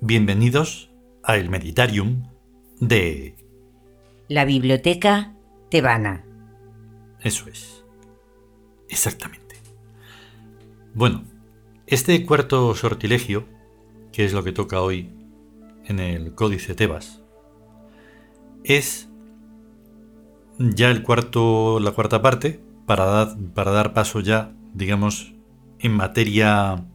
Bienvenidos a el Meditarium de... La Biblioteca Tebana. Eso es. Exactamente. Bueno, este cuarto sortilegio, que es lo que toca hoy en el Códice Tebas, es ya el cuarto, la cuarta parte para dar, para dar paso ya, digamos, en materia,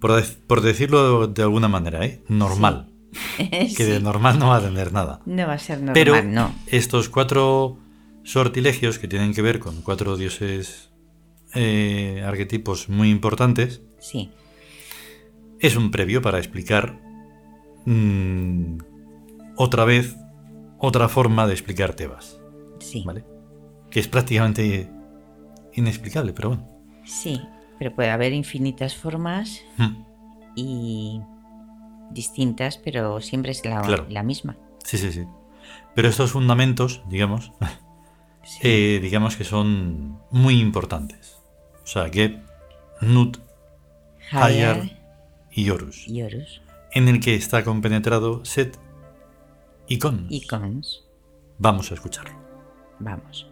por, decirlo de alguna manera, ¿eh? normal. que de normal no va a tener nada. No va a ser normal, Pero no. estos cuatro sortilegios que tienen que ver con cuatro dioses eh, arquetipos muy importantes. Sí. Es un previo para explicar mm, otra vez otra forma de explicar Tebas. Sí. ¿Vale? Que es prácticamente inexplicable, pero bueno. Sí, pero puede haber infinitas formas Mm. y distintas, pero siempre es la, Claro. la misma. Sí, sí, sí. Pero estos fundamentos, digamos, Sí. eh, digamos que son muy importantes. O sea, que Nut, Hayar y Horus, y Horus en el que está compenetrado Set y y Cons. Vamos a escucharlo. Vamos.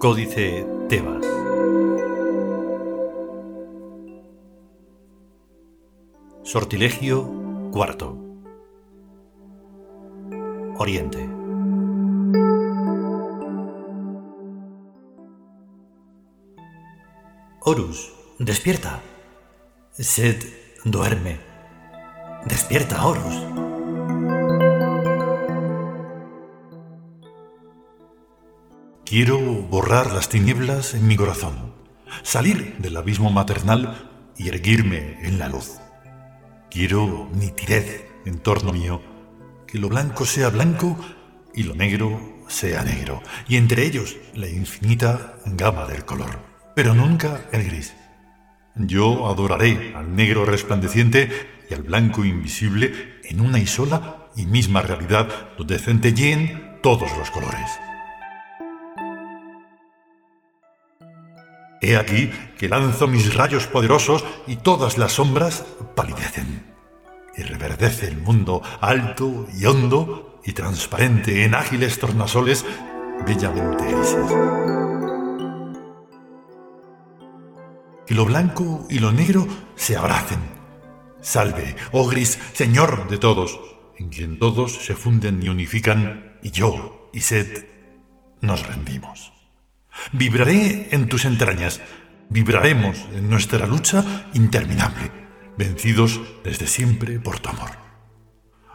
Códice Tebas. Sortilegio cuarto. Oriente. Horus, despierta. Set, duerme. Despierta, Horus. Quiero borrar las tinieblas en mi corazón, salir del abismo maternal y erguirme en la luz. Quiero nitidez en torno mío, que lo blanco sea blanco y lo negro sea negro, y entre ellos la infinita gama del color, pero nunca el gris. Yo adoraré al negro resplandeciente y al blanco invisible en una y sola y misma realidad donde centelleen todos los colores. He aquí que lanzo mis rayos poderosos y todas las sombras palidecen. Y reverdece el mundo alto y hondo y transparente en ágiles tornasoles bellamente grises. Que lo blanco y lo negro se abracen. Salve, oh gris, señor de todos, en quien todos se funden y unifican, y yo y Set nos rendimos. Vibraré en tus entrañas, vibraremos en nuestra lucha interminable, vencidos desde siempre por tu amor.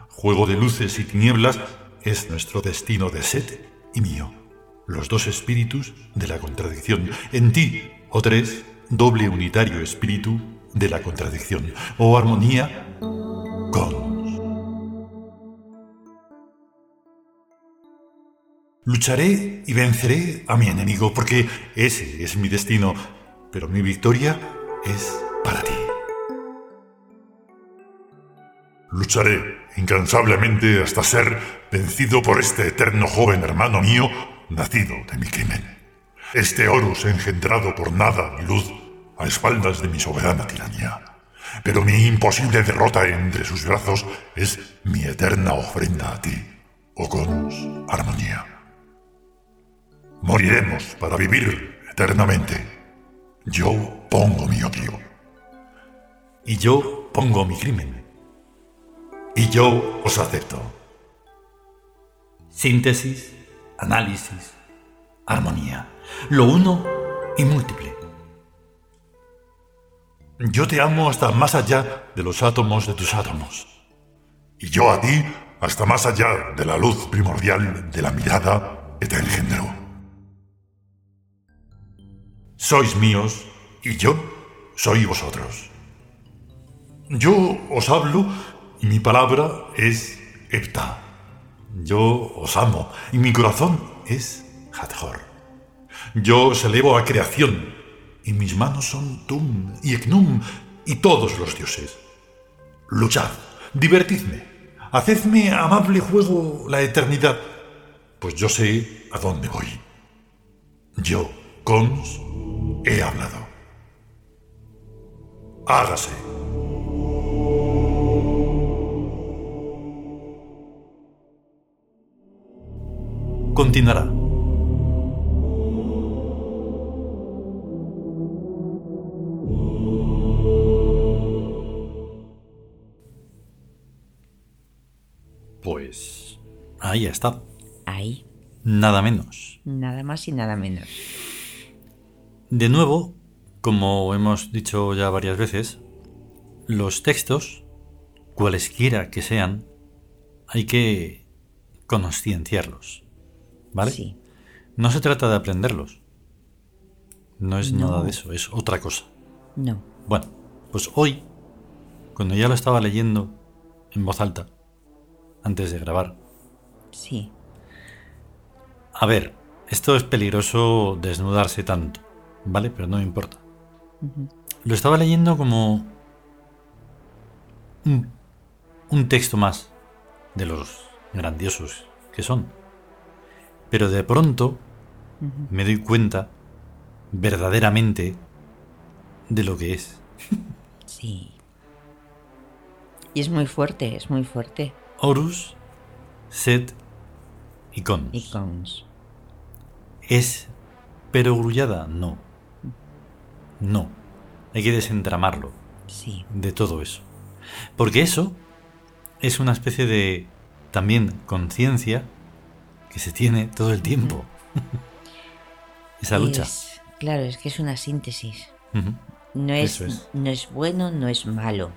Juego de luces y tinieblas es nuestro destino de Set y mío, los dos espíritus de la contradicción. En ti, oh tres, doble unitario espíritu de la contradicción, oh armonía con. Lucharé y venceré a mi enemigo porque ese es mi destino, pero mi victoria es para ti. Lucharé incansablemente hasta ser vencido por este eterno joven hermano mío, nacido de mi crimen. Este Horus engendrado por nada y luz a espaldas de mi soberana tiranía. Pero mi imposible derrota entre sus brazos es mi eterna ofrenda a ti, Oconus Armonía. Moriremos para vivir eternamente. Yo pongo mi odio. Y yo pongo mi crimen. Y yo os acepto. Síntesis, análisis, armonía. Lo uno y múltiple. Yo te amo hasta más allá de los átomos de tus átomos. Y yo a ti hasta más allá de la luz primordial de la mirada que te. Sois míos y yo soy vosotros. Yo os hablo y mi palabra es Hepta. Yo os amo y mi corazón es Hathor. Yo os elevo a creación y mis manos son Tum y Eknum y todos los dioses. Luchad, divertidme, hacedme amable juego la eternidad, pues yo sé a dónde voy. Yo, Cons, he hablado. Hágase. Continuará. Pues ahí está. Ahí. Nada menos. Nada más y nada menos. De nuevo, como hemos dicho ya varias veces, los textos, cualesquiera que sean, hay que conscienciarlos. ¿Vale? Sí. No se trata de aprenderlos. No es No. nada de eso, es otra cosa. No. Bueno, pues hoy, cuando ya lo estaba leyendo en voz alta, antes de grabar, Sí. a ver, esto es peligroso desnudarse tanto, ¿vale? Pero no me importa. Lo estaba leyendo como un, un texto más de los grandiosos que son. Pero de pronto me doy cuenta verdaderamente de lo que es. Sí. Y es muy fuerte, es muy fuerte. Horus, Set y Cons. Y cons. ¿Es perogrullada? No. No. Hay que desentramarlo Sí. de todo eso. Porque eso es una especie de también conciencia que se tiene todo el tiempo. Esa lucha. Es- claro, es que es una síntesis. No es, no es bueno, no es malo.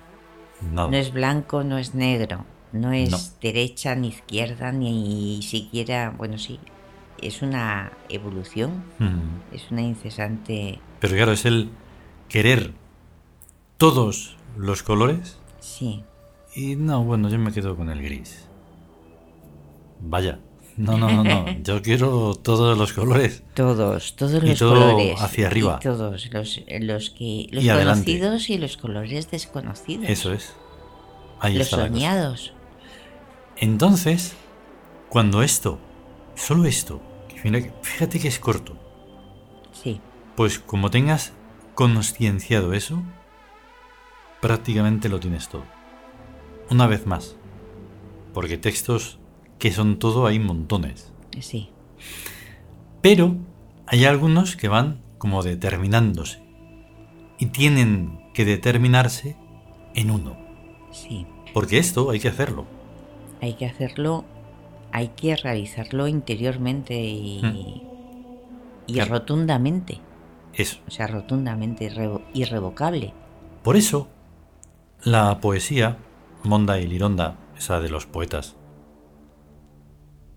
Nada. No es blanco, no es negro. No es No. derecha ni izquierda, ni siquiera, bueno, sí. Es una evolución, Ujú. es una incesante... Pero claro, es el querer todos los colores Sí, y no, bueno, yo me quedo con el gris. Vaya. No, no, no, no. Yo quiero todos los colores. todos, todos Y los todo colores. hacia arriba. Y todos, los, los que los Y adelante. conocidos y los colores desconocidos. Eso es. Ahí los está soñados. Entonces, cuando esto, solo esto, mira fíjate que es corto, Sí, pues como tengas conscienciado eso, prácticamente lo tienes todo. Una vez más, porque textos que son todo hay montones, sí, pero hay algunos que van como determinándose y tienen que determinarse en uno, sí. porque esto hay que hacerlo. Hay que hacerlo, hay que realizarlo interiormente y, y Hmm. Claro. rotundamente. Eso. O sea, rotundamente, irrevo- irrevocable. Por eso, la poesía, Monda y Lironda, esa de los poetas,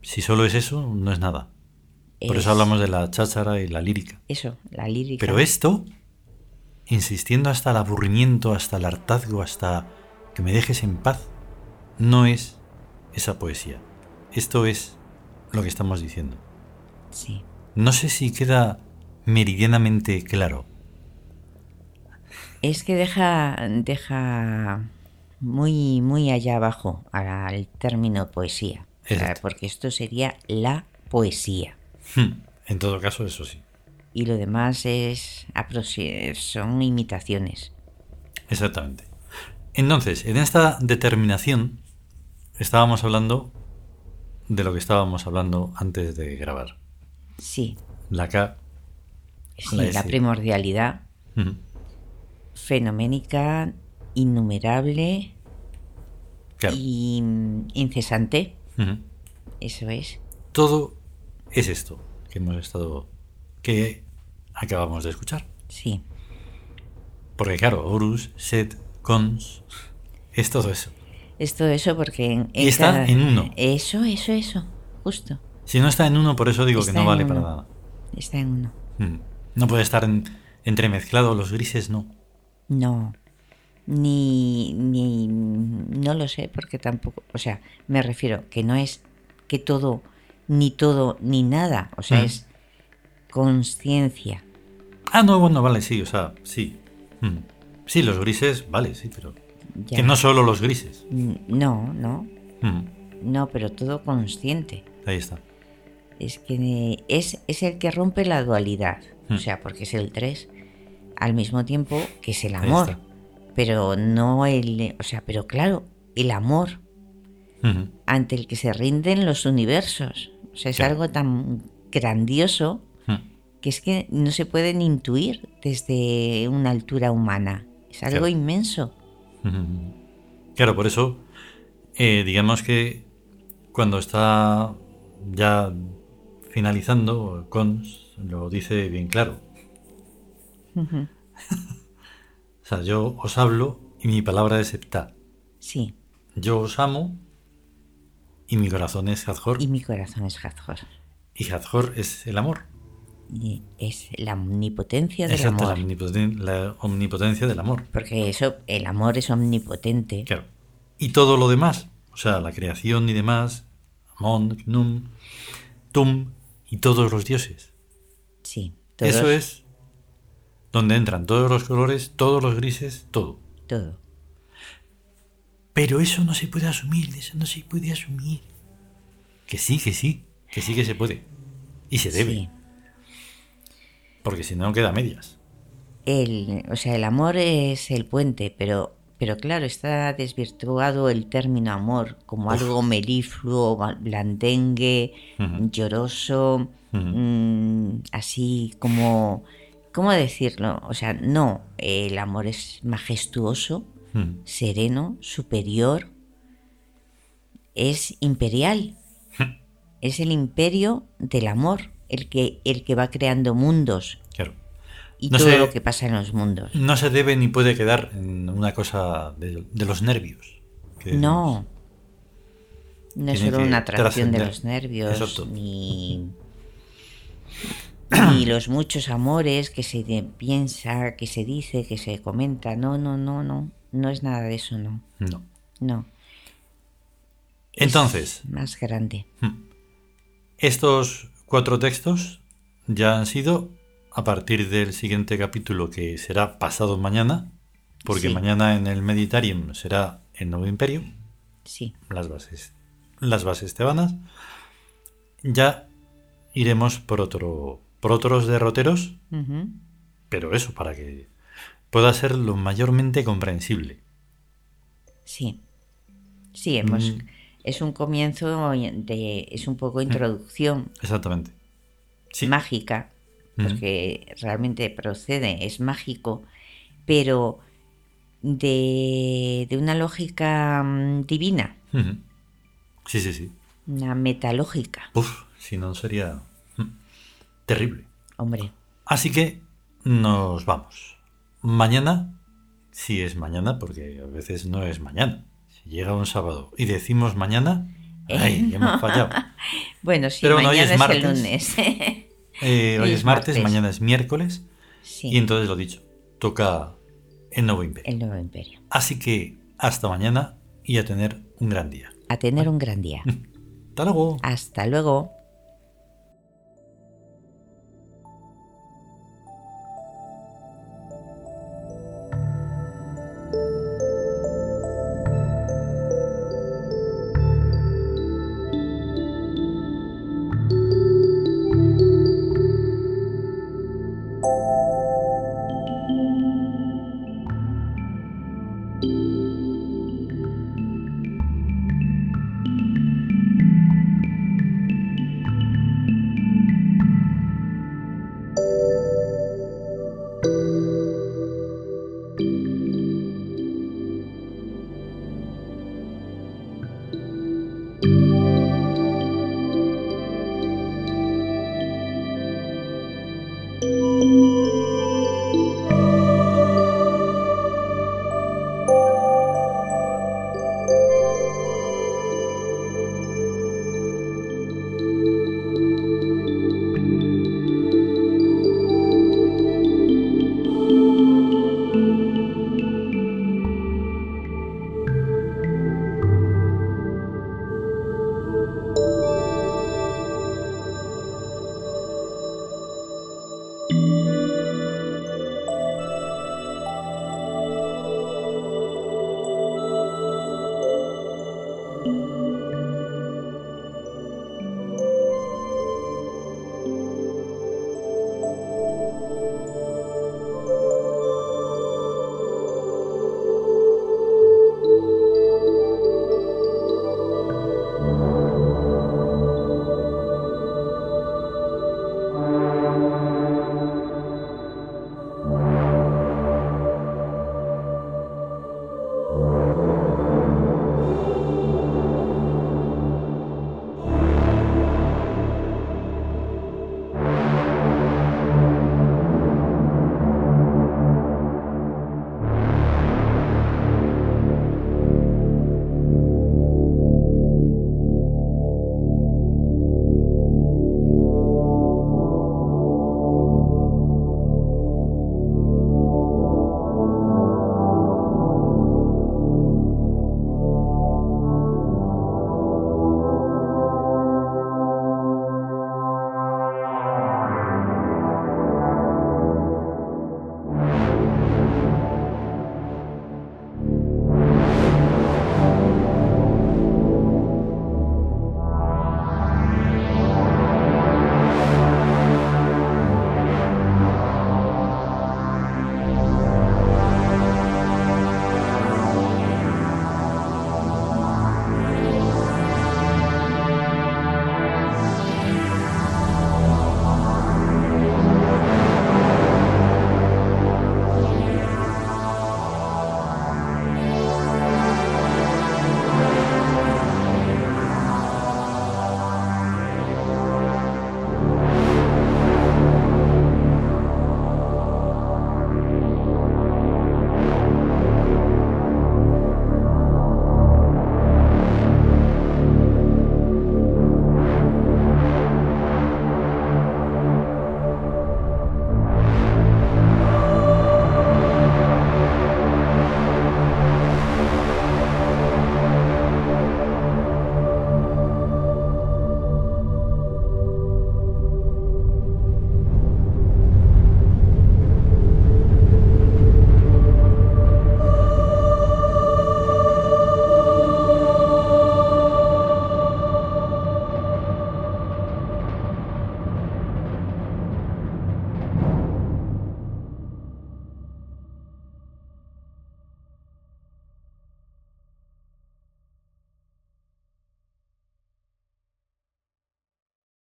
si solo es eso, no es nada. Por Es eso hablamos de la cháchara y la lírica. Eso, la lírica. Pero esto, insistiendo hasta el aburrimiento, hasta el hartazgo, hasta que me dejes en paz, no es esa poesía. Esto es lo que estamos diciendo. Sí. No sé si queda meridianamente claro. Es que deja, deja muy, muy allá abajo al término poesía. Exacto. porque esto sería la poesía. Hmm, En todo caso, eso sí. Y lo demás es son imitaciones. Exactamente. Entonces, en esta determinación estábamos hablando de lo que estábamos hablando antes de grabar. Sí, La K. sí, La primordialidad fenoménica, innumerable Claro. y mm, incesante. Eso es. Todo es esto que hemos estado. que acabamos de escuchar. Sí, Porque, claro, Horus, Set, Cons. es todo eso. Es todo eso porque en, Y está cada- en uno. Eso, eso, eso, justo. Si no está en uno, por eso digo Está que no vale uno. para nada. Está en uno. Ujú. No puede estar en- entremezclado, los grises no. No, ni, ni, no lo sé porque tampoco, o sea, me refiero que no es que todo, ni todo, ni nada, o sea, Mm. es conciencia. Ah, no, bueno, vale, sí, o sea, sí. Mm. Sí, los grises, vale, sí, pero. Ya. Que no solo los grises. Mm, No, no, Mm. no, pero todo consciente. Ahí está. Es que es, es el que rompe la dualidad. o Hmm. sea, porque es el 3, al mismo tiempo que es el amor. Pero no el, o sea, pero claro, el amor Ujú. ante el que se rinden los universos. O sea, es Claro. algo tan grandioso que es que no se pueden intuir desde una altura humana. Es algo Claro. inmenso. Claro, por eso, eh, digamos que cuando está ya finalizando, Cons lo dice bien claro. O sea, yo os hablo y mi palabra es heptá. Sí, Yo os amo y mi corazón es Hathor y mi corazón es Hathor. y Hathor es el amor. Es la omnipotencia del Exacto, la, amor. omnipoten- la omnipotencia del amor. Porque eso, el amor es omnipotente. Claro. Y todo lo demás, o sea, la creación y demás, Amon, Num, Tum y todos los dioses. Sí, todos- Eso es donde entran todos los colores, todos los grises, todo. todo. Pero eso no se puede asumir, eso no se puede asumir. Que sí, que sí, que sí que se puede. Y se debe, Sí. Porque si no queda a medias. El, o sea, el amor es el puente, pero, pero claro, está desvirtuado el término amor como Uf. algo melifluo, blandengue, lloroso, mm, así como... ¿Cómo decirlo? O sea, no, el amor es majestuoso, sereno, superior, es imperial. Es el imperio del amor, el que, el que va creando mundos Claro. y No todo lo que pasa en los mundos. No se debe ni puede quedar en una cosa de, de los nervios. que. No. No es solo una atracción de los nervios, Exacto. ni, ni los muchos amores que se piensa, que se dice, que se comenta. No, no, no, no. No es nada de eso, no. No. No. Es Entonces, más grande. estos cuatro textos ya han sido a partir del siguiente capítulo que será pasado mañana, porque Sí. mañana en el Meditarium será el Nuevo Imperio, Sí. las bases, las bases tebanas. Ya iremos por otro, por otros derroteros, pero eso para que pueda ser lo mayormente comprensible. Sí. Sí, hemos. Mm. Es un comienzo de. Es un poco introducción Exactamente. Sí. mágica, porque realmente procede, es mágico, pero de, de una lógica mm, divina. Sí, sí, sí. una metalógica. Uf, si no sería mm, terrible. Hombre, Así que nos vamos. Mañana, si es mañana, porque a veces no es mañana. Si llega un sábado y decimos mañana, ¡ay! ya hemos fallado. bueno, sí, Pero bueno, hoy mañana es el martes. lunes. Eh, hoy Hoy es es martes, martes. mañana es miércoles. sí, Y entonces lo dicho, toca el nuevo imperio. el nuevo imperio. Así que hasta mañana y a tener un gran día. A tener un gran día. Hasta luego. Hasta luego.